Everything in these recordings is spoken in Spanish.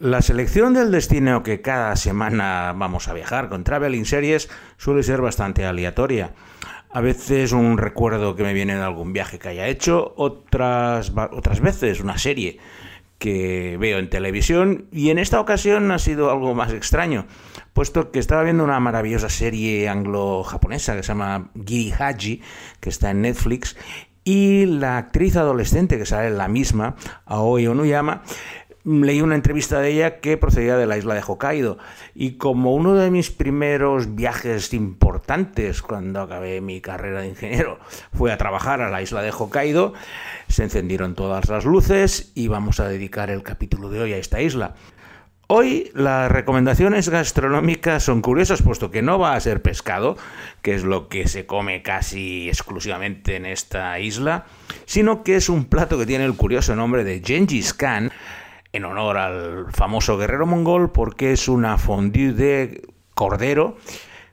La selección del destino que cada semana vamos a viajar con Traveling Series suele ser bastante aleatoria. A veces un recuerdo que me viene de algún viaje que haya hecho, otras, otras veces una serie que veo en televisión y en esta ocasión ha sido algo más extraño, puesto que estaba viendo una maravillosa serie anglo-japonesa que se llama Giri Haji, que está en Netflix, y la actriz adolescente que sale en la misma, Aoi Onuyama, leí una entrevista de ella que procedía de la isla de Hokkaido y como uno de mis primeros viajes importantes cuando acabé mi carrera de ingeniero fue a trabajar a la isla de Hokkaido, se encendieron todas las luces y vamos a dedicar el capítulo de hoy a esta isla. Hoy las recomendaciones gastronómicas son curiosas, puesto que no va a ser pescado, que es lo que se come casi exclusivamente en esta isla, sino que es un plato que tiene el curioso nombre de Gengis Khan, en honor al famoso guerrero mongol porque es una fondue de cordero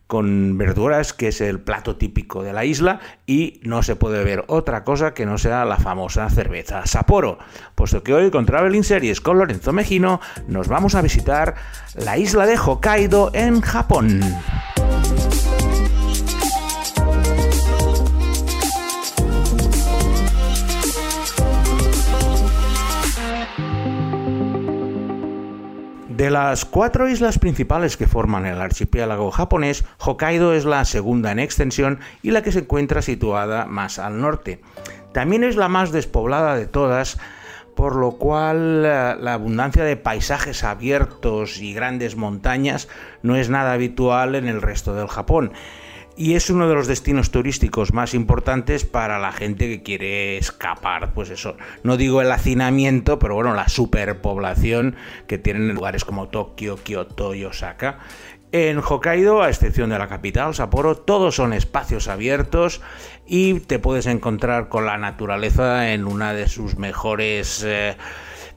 con verduras, que es el plato típico de la isla, y no se puede ver otra cosa que no sea la famosa cerveza Sapporo. Puesto que hoy con Traveling Series con Lorenzo Mejino nos vamos a visitar la isla de Hokkaido en Japón. Las cuatro islas principales que forman el archipiélago japonés, Hokkaido es la segunda en extensión y la que se encuentra situada más al norte. También es la más despoblada de todas, por lo cual eh, la abundancia de paisajes abiertos y grandes montañas no es nada habitual en el resto del Japón y es uno de los destinos turísticos más importantes para la gente que quiere escapar, pues eso, no digo el hacinamiento, pero bueno, la superpoblación que tienen lugares como Tokio, Kioto y Osaka. En Hokkaido, a excepción de la capital, Sapporo, todos son espacios abiertos y te puedes encontrar con la naturaleza en una de sus mejores... Eh,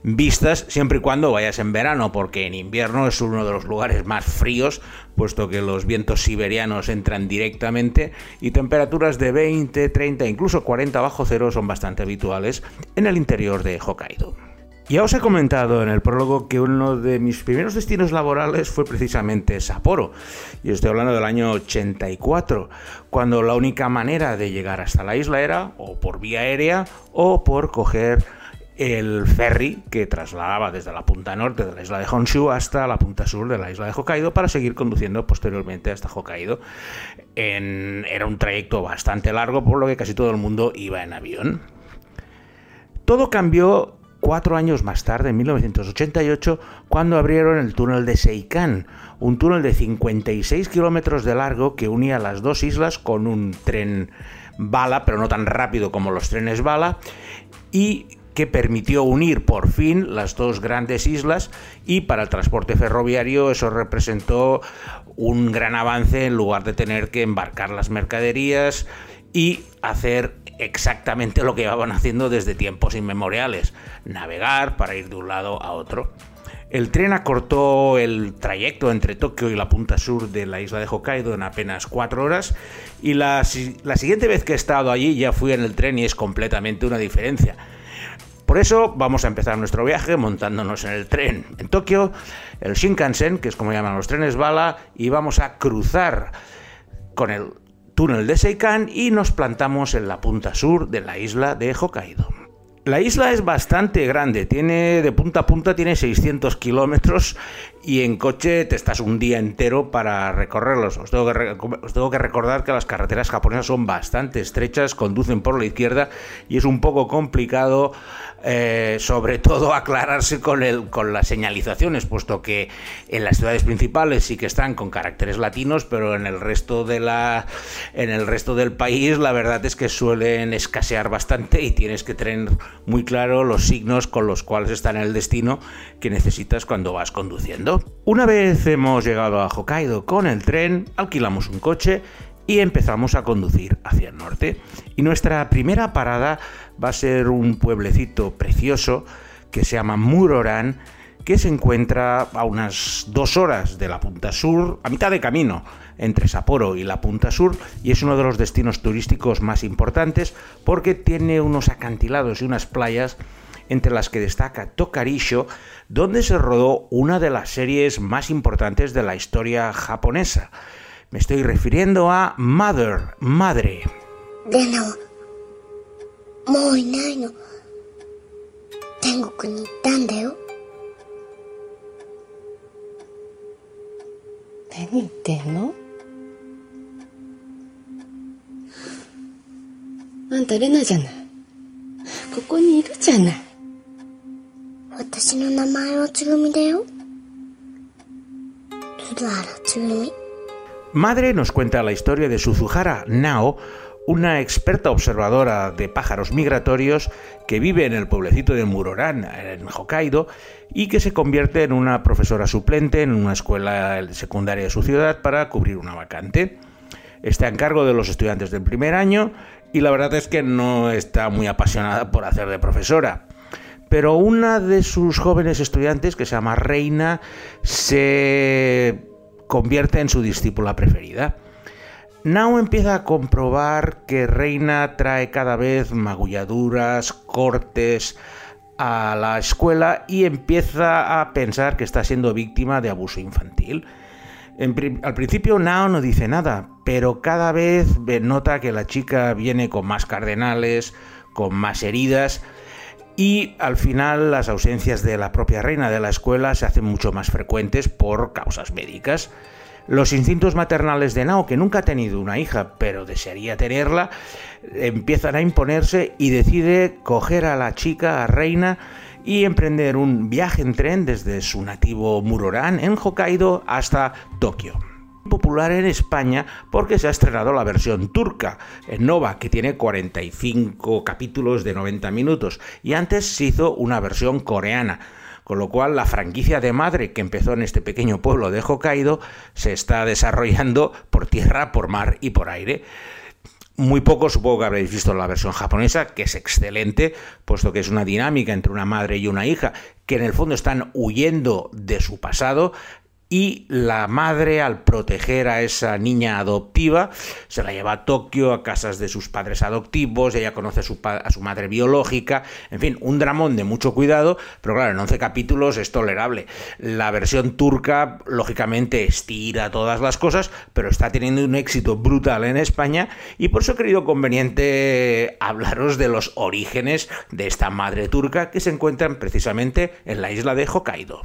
vistas siempre y cuando vayas en verano, porque en invierno es uno de los lugares más fríos, puesto que los vientos siberianos entran directamente y temperaturas de 20, 30, incluso 40 bajo cero son bastante habituales en el interior de Hokkaido. Ya os he comentado en el prólogo que uno de mis primeros destinos laborales fue precisamente Sapporo, y estoy hablando del año 84, cuando la única manera de llegar hasta la isla era o por vía aérea o por coger el ferry que trasladaba desde la punta norte de la isla de Honshu hasta la punta sur de la isla de Hokkaido para seguir conduciendo posteriormente hasta Hokkaido. era un trayecto bastante largo, por lo que casi todo el mundo iba en avión. Todo cambió cuatro años más tarde, en 1988, cuando abrieron el túnel de Seikan, un túnel de 56 kilómetros de largo que unía las dos islas con un tren bala, pero no tan rápido como los trenes bala, y que permitió unir por fin las dos grandes islas y para el transporte ferroviario eso representó un gran avance en lugar de tener que embarcar las mercaderías y hacer exactamente lo que llevaban haciendo desde tiempos inmemoriales, navegar para ir de un lado a otro. El tren acortó el trayecto entre Tokio y la punta sur de la isla de Hokkaido en apenas cuatro horas y la, la siguiente vez que he estado allí ya fui en el tren y es completamente una diferencia por eso vamos a empezar nuestro viaje montándonos en el tren en Tokio, el Shinkansen, que es como llaman los trenes bala, y vamos a cruzar con el túnel de Seikan y nos plantamos en la punta sur de la isla de Hokkaido. La isla es bastante grande, tiene de punta a punta tiene 600 kilómetros y en coche te estás un día entero para recorrerlos. Os tengo, que, recordar que las carreteras japonesas son bastante estrechas, conducen por la izquierda y es un poco complicado eh, sobre todo aclararse con, el, con las señalizaciones, puesto que en las ciudades principales sí que están con caracteres latinos, pero en el resto de la en el resto del país la verdad es que suelen escasear bastante y tienes que tener muy claro los signos con los cuales están en el destino que necesitas cuando vas conduciendo. Una vez hemos llegado a Hokkaido con el tren, alquilamos un coche y empezamos a conducir hacia el norte. Y nuestra primera parada va a ser un pueblecito precioso que se llama Muroran, que se encuentra a unas dos horas de la punta sur, a mitad de camino entre Sapporo y la punta sur, y es uno de los destinos turísticos más importantes porque tiene unos acantilados y unas playas entre las que destaca Tokarisho, donde se rodó una de las series más importantes de la historia japonesa. Me estoy refiriendo a Mother, Madre. Madre nos cuenta la historia de Suzuhara Nao, una experta observadora de pájaros migratorios que vive en el pueblecito de Muroran, en Hokkaido, y que se convierte en una profesora suplente en una escuela secundaria de su ciudad para cubrir una vacante. Está en cargo de los estudiantes del primer año y la verdad es que no está muy apasionada por hacer de profesora. Pero una de sus jóvenes estudiantes, que se llama Reina, se convierte en su discípula preferida. Nao empieza a comprobar que Reina trae cada vez magulladuras, cortes a la escuela y empieza a pensar que está siendo víctima de abuso infantil. al principio Nao no dice nada, pero cada vez nota que la chica viene con más cardenales, con más heridas, y al final las ausencias de la propia reina de la escuela se hacen mucho más frecuentes por causas médicas. Los instintos maternales de Nao, que nunca ha tenido una hija, pero desearía tenerla, empiezan a imponerse y decide coger a la chica, a Reina, y emprender un viaje en tren desde su nativo Muroran, en Hokkaido, hasta Tokio popular en España porque se ha estrenado la versión turca en Nova, que tiene 45 capítulos de 90 minutos, y antes se hizo una versión coreana. Con lo cual la franquicia de madre que empezó en este pequeño pueblo de Hokkaido se está desarrollando por tierra, por mar y por aire. Muy poco supongo que habréis visto la versión japonesa, que es excelente, puesto que es una dinámica entre una madre y una hija, que en el fondo están huyendo de su pasado, y la madre, al proteger a esa niña adoptiva, se la lleva a Tokio, a casas de sus padres adoptivos, ella conoce a su, madre biológica, en fin, un dramón de mucho cuidado, pero claro, en 11 capítulos es tolerable. La versión turca, lógicamente, estira todas las cosas, pero está teniendo un éxito brutal en España y por eso he querido conveniente hablaros de los orígenes de esta madre turca que se encuentran precisamente en la isla de Hokkaido.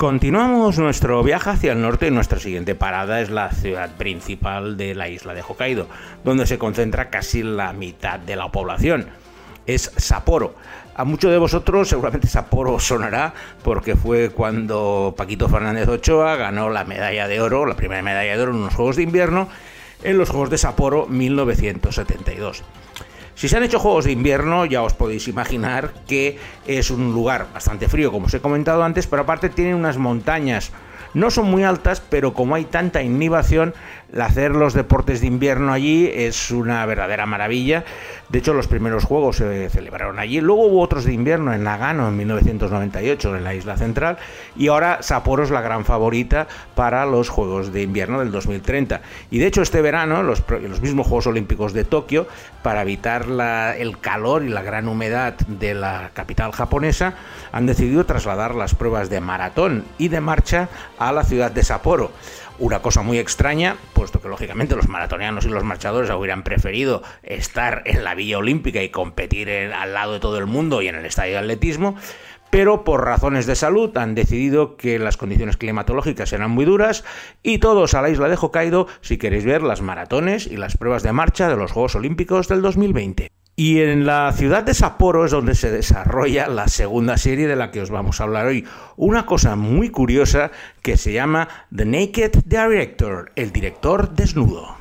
Continuamos nuestro viaje hacia el norte y nuestra siguiente parada es la ciudad principal de la isla de Hokkaido, donde se concentra casi la mitad de la población. Es Sapporo. A muchos de vosotros seguramente Sapporo sonará porque fue cuando Paquito Fernández Ochoa ganó la medalla de oro, la primera medalla de oro en los Juegos de Invierno, en los Juegos de Sapporo 1972. Si se han hecho juegos de invierno, ya os podéis imaginar que es un lugar bastante frío, como os he comentado antes, pero aparte tiene unas montañas no son muy altas, pero como hay tanta inhibición, hacer los deportes de invierno allí es una verdadera maravilla. De hecho, los primeros juegos se celebraron allí. Luego hubo otros de invierno en Nagano en 1998, en la isla central. Y ahora Sapporo es la gran favorita para los Juegos de Invierno del 2030. Y de hecho, este verano, los, los mismos Juegos Olímpicos de Tokio, para evitar el calor y la gran humedad de la capital japonesa, han decidido trasladar las pruebas de maratón y de marcha a la ciudad de Sapporo. Una cosa muy extraña, puesto que lógicamente los maratonianos y los marchadores hubieran preferido estar en la Villa Olímpica y competir al lado de todo el mundo y en el estadio de atletismo, pero por razones de salud han decidido que las condiciones climatológicas eran muy duras y todos a la isla de Hokkaido si queréis ver las maratones y las pruebas de marcha de los Juegos Olímpicos del 2020. Y en la ciudad de Sapporo es donde se desarrolla la segunda serie de la que os vamos a hablar hoy. Una cosa muy curiosa que se llama The Naked Director, el director desnudo.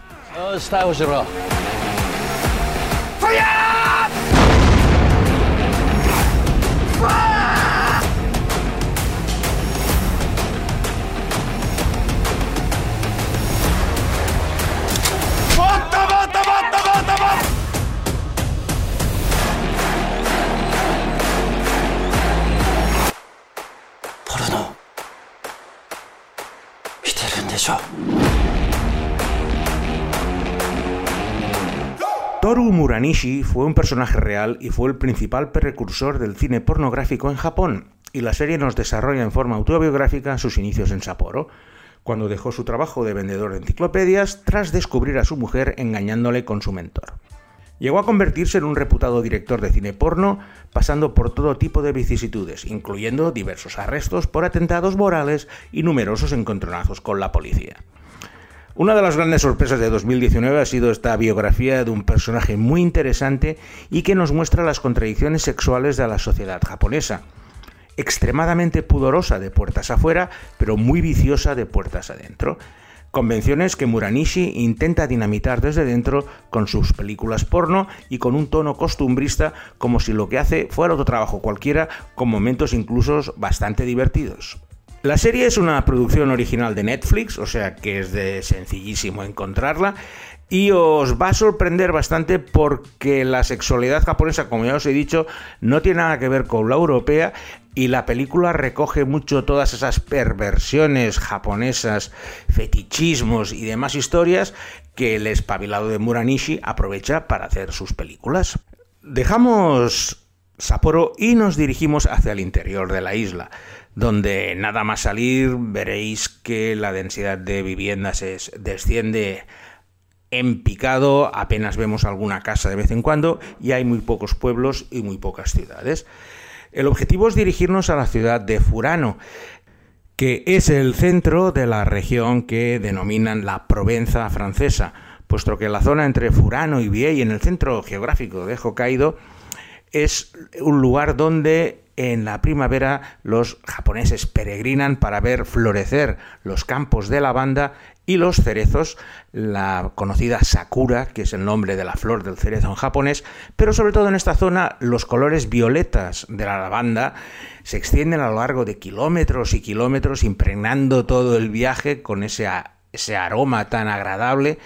Toru Muranishi fue un personaje real y fue el principal precursor del cine pornográfico en Japón, y la serie nos desarrolla en forma autobiográfica sus inicios en Sapporo, cuando dejó su trabajo de vendedor de enciclopedias tras descubrir a su mujer engañándole con su mentor. Llegó a convertirse en un reputado director de cine porno, pasando por todo tipo de vicisitudes, incluyendo diversos arrestos por atentados morales y numerosos encontronazos con la policía. Una de las grandes sorpresas de 2019 ha sido esta biografía de un personaje muy interesante y que nos muestra las contradicciones sexuales de la sociedad japonesa. Extremadamente pudorosa de puertas afuera, pero muy viciosa de puertas adentro. Convenciones que Muranishi intenta dinamitar desde dentro con sus películas porno y con un tono costumbrista como si lo que hace fuera otro trabajo cualquiera, con momentos incluso bastante divertidos. La serie es una producción original de Netflix, o sea que es de sencillísimo encontrarla. Y os va a sorprender bastante porque la sexualidad japonesa, como ya os he dicho, no tiene nada que ver con la europea y la película recoge mucho todas esas perversiones japonesas, fetichismos y demás historias que el espabilado de Muranishi aprovecha para hacer sus películas. Dejamos Sapporo y nos dirigimos hacia el interior de la isla donde nada más salir veréis que la densidad de viviendas es, desciende en picado, apenas vemos alguna casa de vez en cuando y hay muy pocos pueblos y muy pocas ciudades. El objetivo es dirigirnos a la ciudad de Furano, que es el centro de la región que denominan la Provenza francesa, puesto que la zona entre Furano y Biei, en el centro geográfico de Hokkaido, es un lugar donde en la primavera los japoneses peregrinan para ver florecer los campos de lavanda y los cerezos, la conocida sakura, que es el nombre de la flor del cerezo en japonés, pero sobre todo en esta zona los colores violetas de la lavanda se extienden a lo largo de kilómetros y kilómetros, impregnando todo el viaje con ese, ese aroma tan agradable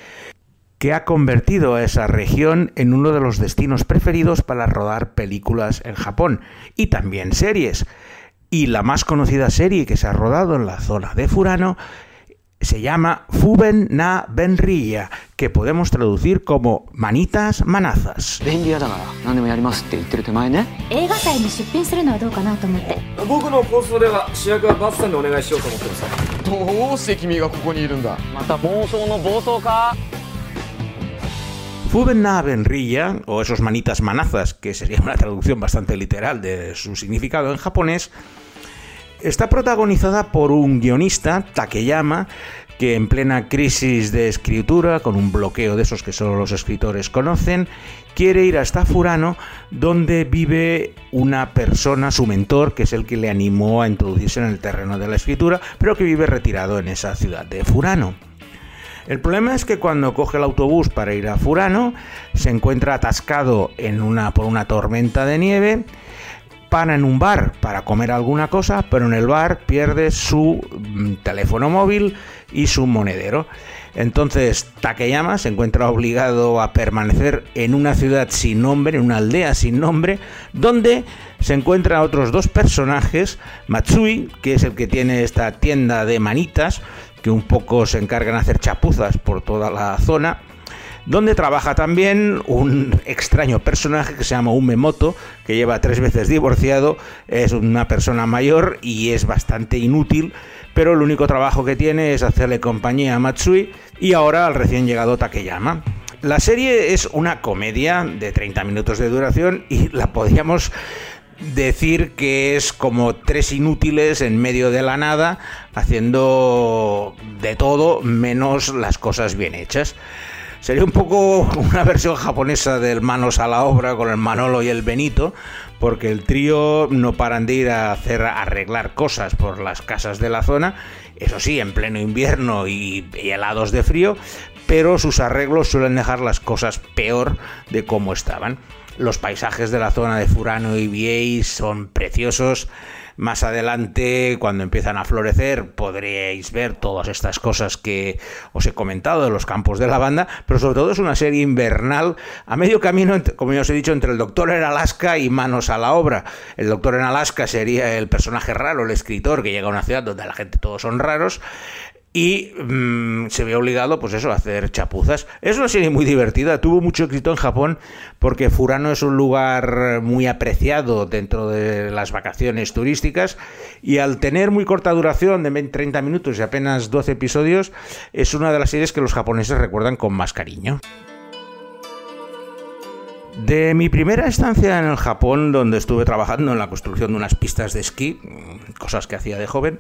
que ha convertido a esa región en uno de los destinos preferidos para rodar películas en Japón y también series. Y la más conocida serie que se ha rodado en la zona de Furano se llama Fuben na Benria, que podemos traducir como manitas manazas. Fubena Benrilla, o esos manitas manazas, que sería una traducción bastante literal de su significado en japonés, está protagonizada por un guionista, Takeyama, que en plena crisis de escritura, con un bloqueo de esos que solo los escritores conocen, quiere ir hasta Furano, donde vive una persona, su mentor, que es el que le animó a introducirse en el terreno de la escritura, pero que vive retirado en esa ciudad de Furano. El problema es que cuando coge el autobús para ir a Furano, se encuentra atascado en una, por una tormenta de nieve, para en un bar para comer alguna cosa, pero en el bar pierde su mm, teléfono móvil y su monedero. Entonces Takeyama se encuentra obligado a permanecer en una ciudad sin nombre, en una aldea sin nombre, donde se encuentran otros dos personajes, Matsui, que es el que tiene esta tienda de manitas, que un poco se encargan de hacer chapuzas por toda la zona, donde trabaja también un extraño personaje que se llama Umemoto, que lleva tres veces divorciado, es una persona mayor y es bastante inútil, pero el único trabajo que tiene es hacerle compañía a Matsui y ahora al recién llegado Takeyama. La serie es una comedia de 30 minutos de duración y la podríamos decir que es como tres inútiles en medio de la nada, haciendo de todo menos las cosas bien hechas. Sería un poco una versión japonesa del Manos a la obra con el Manolo y el Benito, porque el trío no paran de ir a hacer arreglar cosas por las casas de la zona, eso sí, en pleno invierno y, y helados de frío, pero sus arreglos suelen dejar las cosas peor de cómo estaban. Los paisajes de la zona de Furano y Viei son preciosos. Más adelante, cuando empiezan a florecer, podréis ver todas estas cosas que os he comentado de los campos de lavanda, pero sobre todo es una serie invernal a medio camino, como ya os he dicho, entre el Doctor en Alaska y Manos a la obra. El Doctor en Alaska sería el personaje raro, el escritor que llega a una ciudad donde la gente todos son raros, y mm, se ve obligado, pues eso, a hacer chapuzas. Es una serie muy divertida, tuvo mucho éxito en Japón porque Furano es un lugar muy apreciado dentro de las vacaciones turísticas y al tener muy corta duración de 30 minutos y apenas 12 episodios, es una de las series que los japoneses recuerdan con más cariño. De mi primera estancia en el Japón, donde estuve trabajando en la construcción de unas pistas de esquí, cosas que hacía de joven,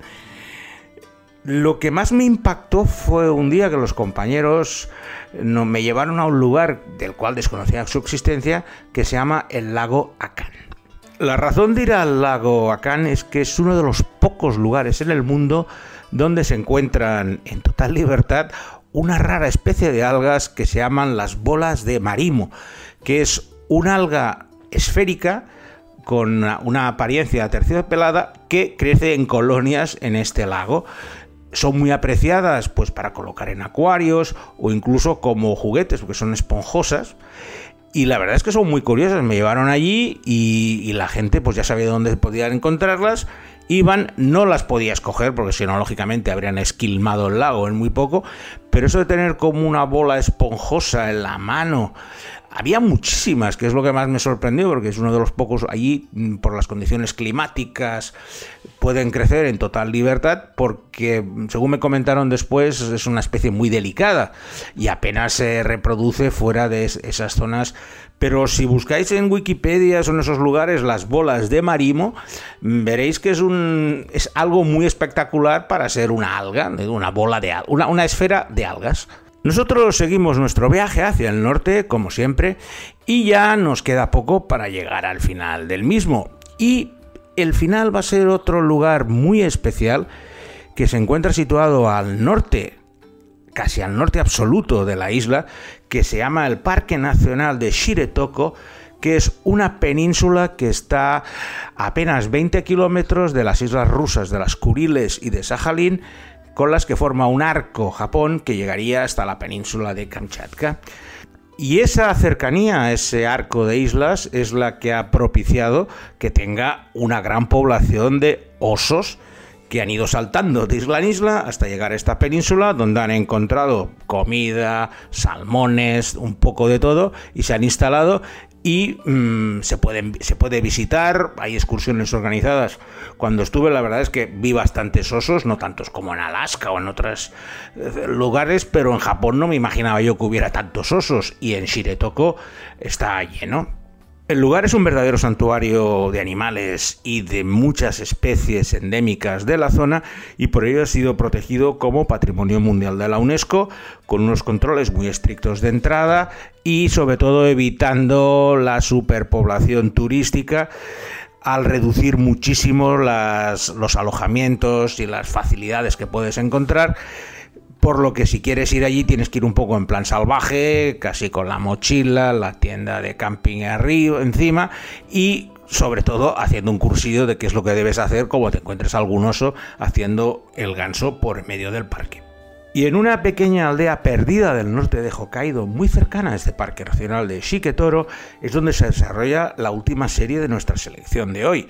lo que más me impactó fue un día que los compañeros me llevaron a un lugar del cual desconocía su existencia, que se llama el lago Akan. La razón de ir al lago Akan es que es uno de los pocos lugares en el mundo donde se encuentran en total libertad una rara especie de algas que se llaman las bolas de marimo, que es una alga esférica con una apariencia terciopelada que crece en colonias en este lago. Son muy apreciadas pues para colocar en acuarios o incluso como juguetes porque son esponjosas. Y la verdad es que son muy curiosas. Me llevaron allí y, la gente pues ya sabía dónde podían encontrarlas iban, no las podías coger porque si no, lógicamente habrían esquilmado el lago en muy poco, pero eso de tener como una bola esponjosa en la mano, había muchísimas, que es lo que más me sorprendió, porque es uno de los pocos allí, mm, por las condiciones climáticas, pueden crecer en total libertad, porque según me comentaron después, es una especie muy delicada y apenas se reproduce fuera de esas zonas. Pero si buscáis en Wikipedia, son esos lugares, las bolas de marimo, mm, veréis que es, un, es algo muy espectacular para ser una alga, una bola de una, una esfera de algas. Nosotros seguimos nuestro viaje hacia el norte, como siempre, y ya nos queda poco para llegar al final del mismo. Y el final va a ser otro lugar muy especial que se encuentra situado al norte, casi al norte absoluto de la isla, que se llama el Parque Nacional de Shiretoko, que es una península que está a apenas 20 kilómetros de las islas rusas de las Kuriles y de Sajalín, con las que forma un arco Japón que llegaría hasta la península de Kamchatka. Y esa cercanía a ese arco de islas es la que ha propiciado que tenga una gran población de osos que han ido saltando de isla en isla hasta llegar a esta península donde han encontrado comida, salmones, un poco de todo y se han instalado y mm, se, pueden, se puede visitar, hay excursiones organizadas. Cuando estuve, la verdad es que vi bastantes osos, no tantos como en Alaska o en otros eh, lugares, pero en Japón no me imaginaba yo que hubiera tantos osos y en Shiretoko está lleno. El lugar es un verdadero santuario de animales y de muchas especies endémicas de la zona y por ello ha sido protegido como Patrimonio Mundial de la UNESCO con unos controles muy estrictos de entrada y sobre todo evitando la superpoblación turística al reducir muchísimo los alojamientos y las facilidades que puedes encontrar por lo que si quieres ir allí tienes que ir un poco en plan salvaje, casi con la mochila, la tienda de camping arriba, encima y sobre todo haciendo un cursillo de qué es lo que debes hacer como te encuentres algún oso haciendo el ganso por medio del parque. Y en una pequeña aldea perdida del norte de Hokkaido, muy cercana a este parque nacional de Shiketoro, es donde se desarrolla la última serie de nuestra selección de hoy.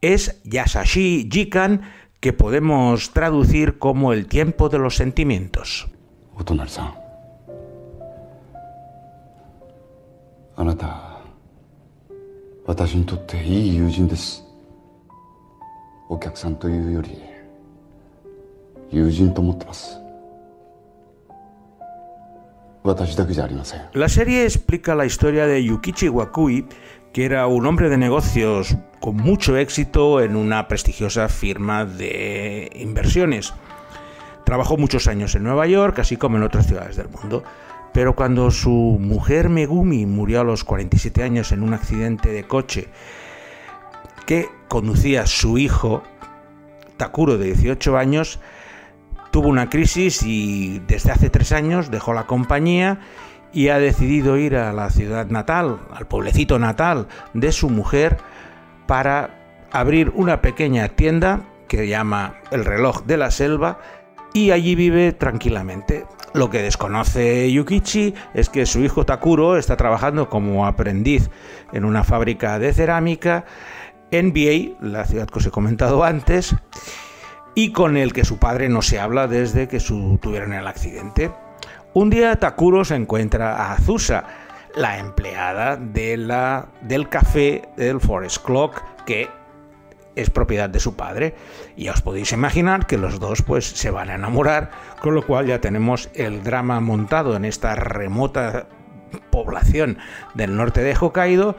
Es Yasashi Jikan, que podemos traducir como el tiempo de los sentimientos. La serie explica la historia de Yukichi Wakui, que era un hombre de negocios con mucho éxito en una prestigiosa firma de inversiones. Trabajó muchos años en Nueva York, así como en otras ciudades del mundo. Pero cuando su mujer Megumi murió a los 47 años en un accidente de coche que conducía su hijo, Takuro, de 18 años, tuvo una crisis y desde hace tres años dejó la compañía y ha decidido ir a la ciudad natal, al pueblecito natal de su mujer, para abrir una pequeña tienda que llama El reloj de la selva y allí vive tranquilamente. Lo que desconoce Yukichi es que su hijo Takuro está trabajando como aprendiz en una fábrica de cerámica en Biei, la ciudad que os he comentado antes, y con el que su padre no se habla desde que tuvieron el accidente. Un día Takuro se encuentra a Azusa, la empleada del café del Forest Clock, que es propiedad de su padre. Y os podéis imaginar que los dos pues se van a enamorar, con lo cual ya tenemos el drama montado en esta remota población del norte de Hokkaido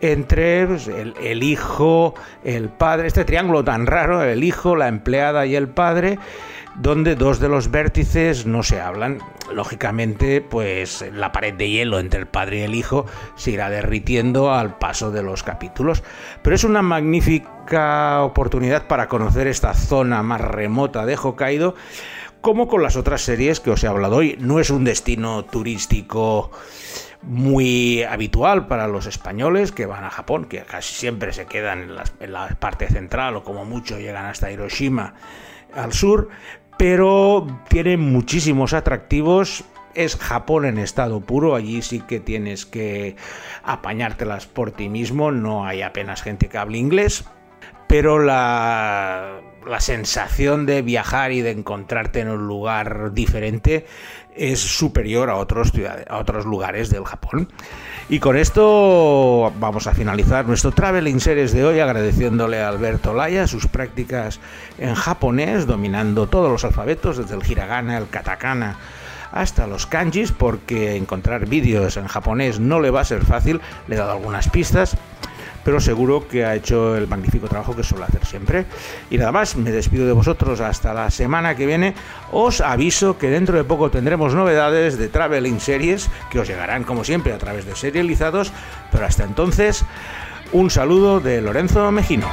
entre pues, el, hijo, el padre, este triángulo tan raro, el hijo, la empleada y el padre, donde dos de los vértices no se hablan. Lógicamente, pues la pared de hielo entre el padre y el hijo se irá derritiendo al paso de los capítulos. Pero es una magnífica oportunidad para conocer esta zona más remota de Hokkaido como con las otras series que os he hablado hoy. No es un destino turístico muy habitual para los españoles que van a Japón, que casi siempre se quedan en, la parte central o como mucho llegan hasta Hiroshima al sur, pero tiene muchísimos atractivos. Es Japón en estado puro, allí sí que tienes que apañártelas por ti mismo, no hay apenas gente que hable inglés, pero la, la sensación de viajar y de encontrarte en un lugar diferente es superior a otros, lugares del Japón. Y con esto vamos a finalizar nuestro Traveling Series de hoy agradeciéndole a Alberto Laya sus prácticas en japonés, dominando todos los alfabetos, desde el hiragana, el katakana hasta los kanjis, porque encontrar vídeos en japonés no le va a ser fácil, le he dado algunas pistas pero seguro que ha hecho el magnífico trabajo que suele hacer siempre. Y nada más, me despido de vosotros hasta la semana que viene. Os aviso que dentro de poco tendremos novedades de Traveling Series que os llegarán como siempre a través de serializados, pero hasta entonces, un saludo de Lorenzo Mejino.